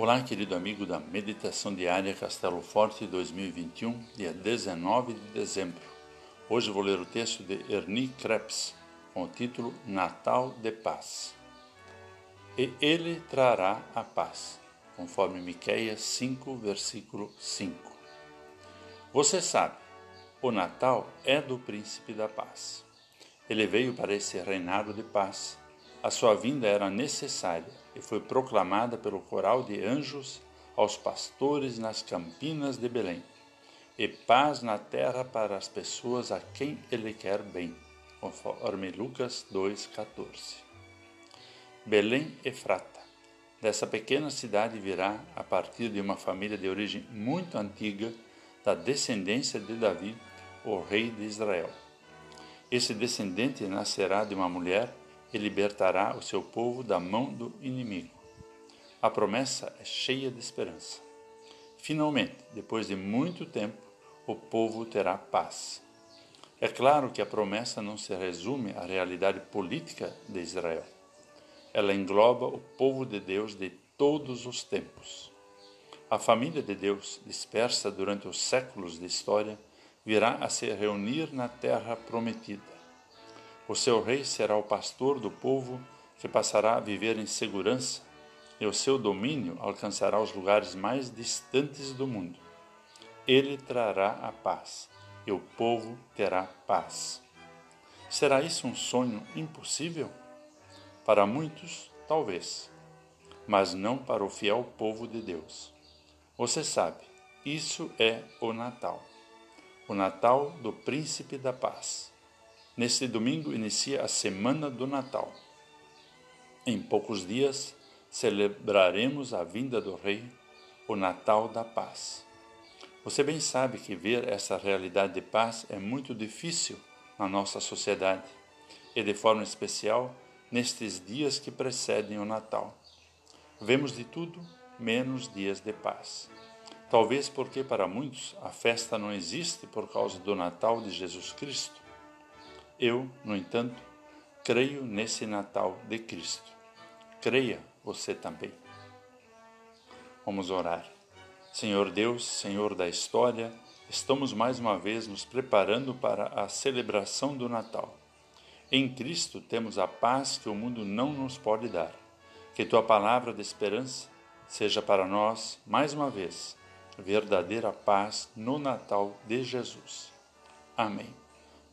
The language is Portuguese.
Olá, querido amigo da Meditação Diária Castelo Forte 2021, dia 19 de dezembro. Hoje vou ler o texto de Ernie Krebs, com o título Natal de Paz. E ele trará a paz, conforme Miqueias 5, versículo 5. Você sabe, o Natal é do príncipe da paz. Ele veio para esse reinado de paz. A sua vinda era necessária e foi proclamada pelo coral de anjos aos pastores nas campinas de Belém. E paz na terra para as pessoas a quem ele quer bem, conforme Lucas 2,14. Belém Efrata. Dessa pequena cidade virá, a partir de uma família de origem muito antiga, da descendência de Davi, o rei de Israel. Esse descendente nascerá de uma mulher e libertará o seu povo da mão do inimigo. A promessa é cheia de esperança. Finalmente, depois de muito tempo, o povo terá paz. É claro que a promessa não se resume à realidade política de Israel. Ela engloba o povo de Deus de todos os tempos. A família de Deus, dispersa durante os séculos de história, virá a se reunir na terra prometida o seu rei será o pastor do povo que passará a viver em segurança, e o seu domínio alcançará os lugares mais distantes do mundo. Ele trará a paz, e o povo terá paz. Será isso um sonho impossível? Para muitos, talvez, mas não para o fiel povo de Deus. Você sabe, isso é o Natal o Natal do Príncipe da Paz. Neste domingo inicia a Semana do Natal. Em poucos dias celebraremos a vinda do Rei, o Natal da Paz. Você bem sabe que ver essa realidade de paz é muito difícil na nossa sociedade e, de forma especial, nestes dias que precedem o Natal. Vemos de tudo menos dias de paz. Talvez porque para muitos a festa não existe por causa do Natal de Jesus Cristo eu, no entanto, creio nesse Natal de Cristo. Creia você também. Vamos orar. Senhor Deus, Senhor da história, estamos mais uma vez nos preparando para a celebração do Natal. Em Cristo temos a paz que o mundo não nos pode dar. Que tua palavra de esperança seja para nós, mais uma vez, verdadeira paz no Natal de Jesus. Amém.